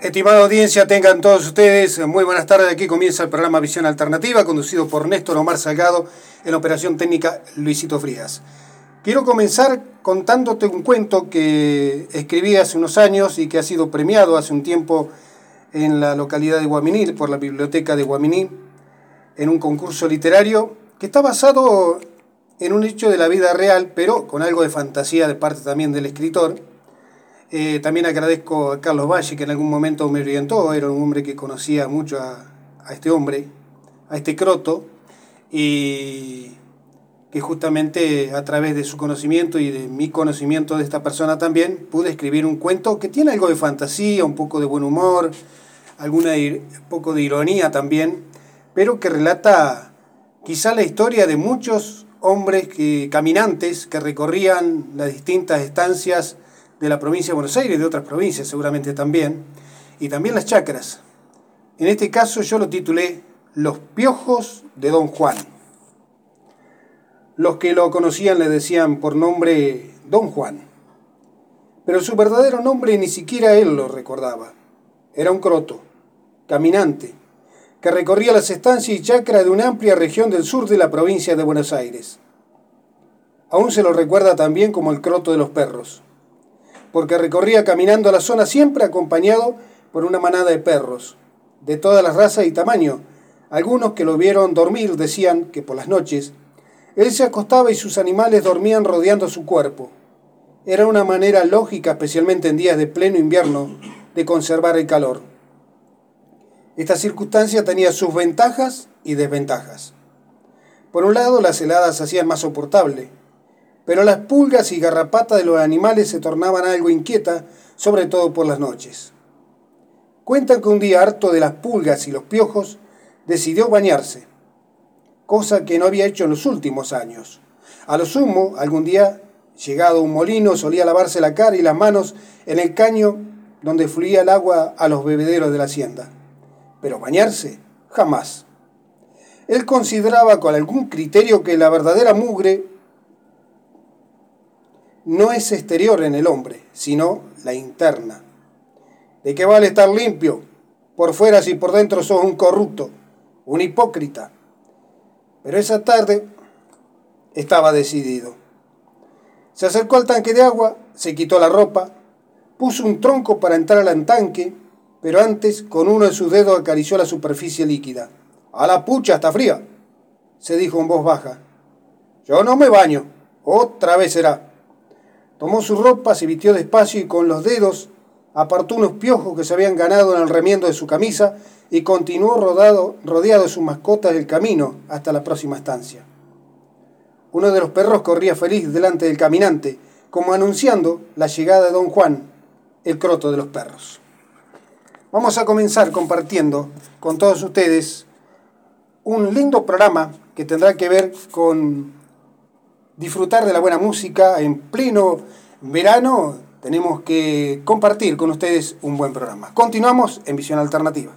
Estimada audiencia, tengan todos ustedes muy buenas tardes. Aquí comienza el programa Visión Alternativa, conducido por Néstor Omar Salgado, en operación técnica Luisito Frías. Quiero comenzar contándote un cuento que escribí hace unos años y que ha sido premiado hace un tiempo en la localidad de Guaminí, por la biblioteca de Guaminí, en un concurso literario que está basado en un hecho de la vida real, pero con algo de fantasía de parte también del escritor eh, también agradezco a Carlos Valle, que en algún momento me orientó, era un hombre que conocía mucho a, este hombre, a este croto, y que justamente a través de su conocimiento y de mi conocimiento de esta persona también, pude escribir un cuento que tiene algo de fantasía, un poco de buen humor, alguna un poco de ironía también, pero que relata quizá la historia de muchos hombres que, caminantes que recorrían las distintas estancias de la provincia de Buenos Aires de otras provincias seguramente también, y también las chacras. En este caso yo lo titulé Los piojos de Don Juan. Los que lo conocían le decían por nombre Don Juan, pero su verdadero nombre ni siquiera él lo recordaba. Era un croto, caminante, que recorría las estancias y chacras de una amplia región del sur de la provincia de Buenos Aires. Aún se lo recuerda también como el croto de los perros porque recorría caminando la zona siempre acompañado por una manada de perros, de todas las razas y tamaño. Algunos que lo vieron dormir decían que por las noches él se acostaba y sus animales dormían rodeando su cuerpo. Era una manera lógica, especialmente en días de pleno invierno, de conservar el calor. Esta circunstancia tenía sus ventajas y desventajas. Por un lado, las heladas hacían más soportable, pero las pulgas y garrapatas de los animales se tornaban algo inquietas, sobre todo por las noches. Cuentan que un día harto de las pulgas y los piojos, decidió bañarse, cosa que no había hecho en los últimos años. A lo sumo, algún día, llegado a un molino, solía lavarse la cara y las manos en el caño donde fluía el agua a los bebederos de la hacienda. Pero bañarse, jamás. Él consideraba con algún criterio que la verdadera mugre no es exterior en el hombre, sino la interna. ¿De qué vale estar limpio? Por fuera si por dentro sos un corrupto, un hipócrita. Pero esa tarde estaba decidido. Se acercó al tanque de agua, se quitó la ropa, puso un tronco para entrar al tanque, pero antes con uno de sus dedos acarició la superficie líquida. A la pucha, está fría, se dijo en voz baja. Yo no me baño, otra vez será. Tomó su ropa, se vistió despacio y con los dedos apartó unos piojos que se habían ganado en el remiendo de su camisa y continuó rodeado de sus mascotas el camino hasta la próxima estancia. Uno de los perros corría feliz delante del caminante, como anunciando la llegada de don Juan, el croto de los perros. Vamos a comenzar compartiendo con todos ustedes un lindo programa que tendrá que ver con disfrutar de la buena música en pleno verano, tenemos que compartir con ustedes un buen programa. Continuamos en Visión Alternativa.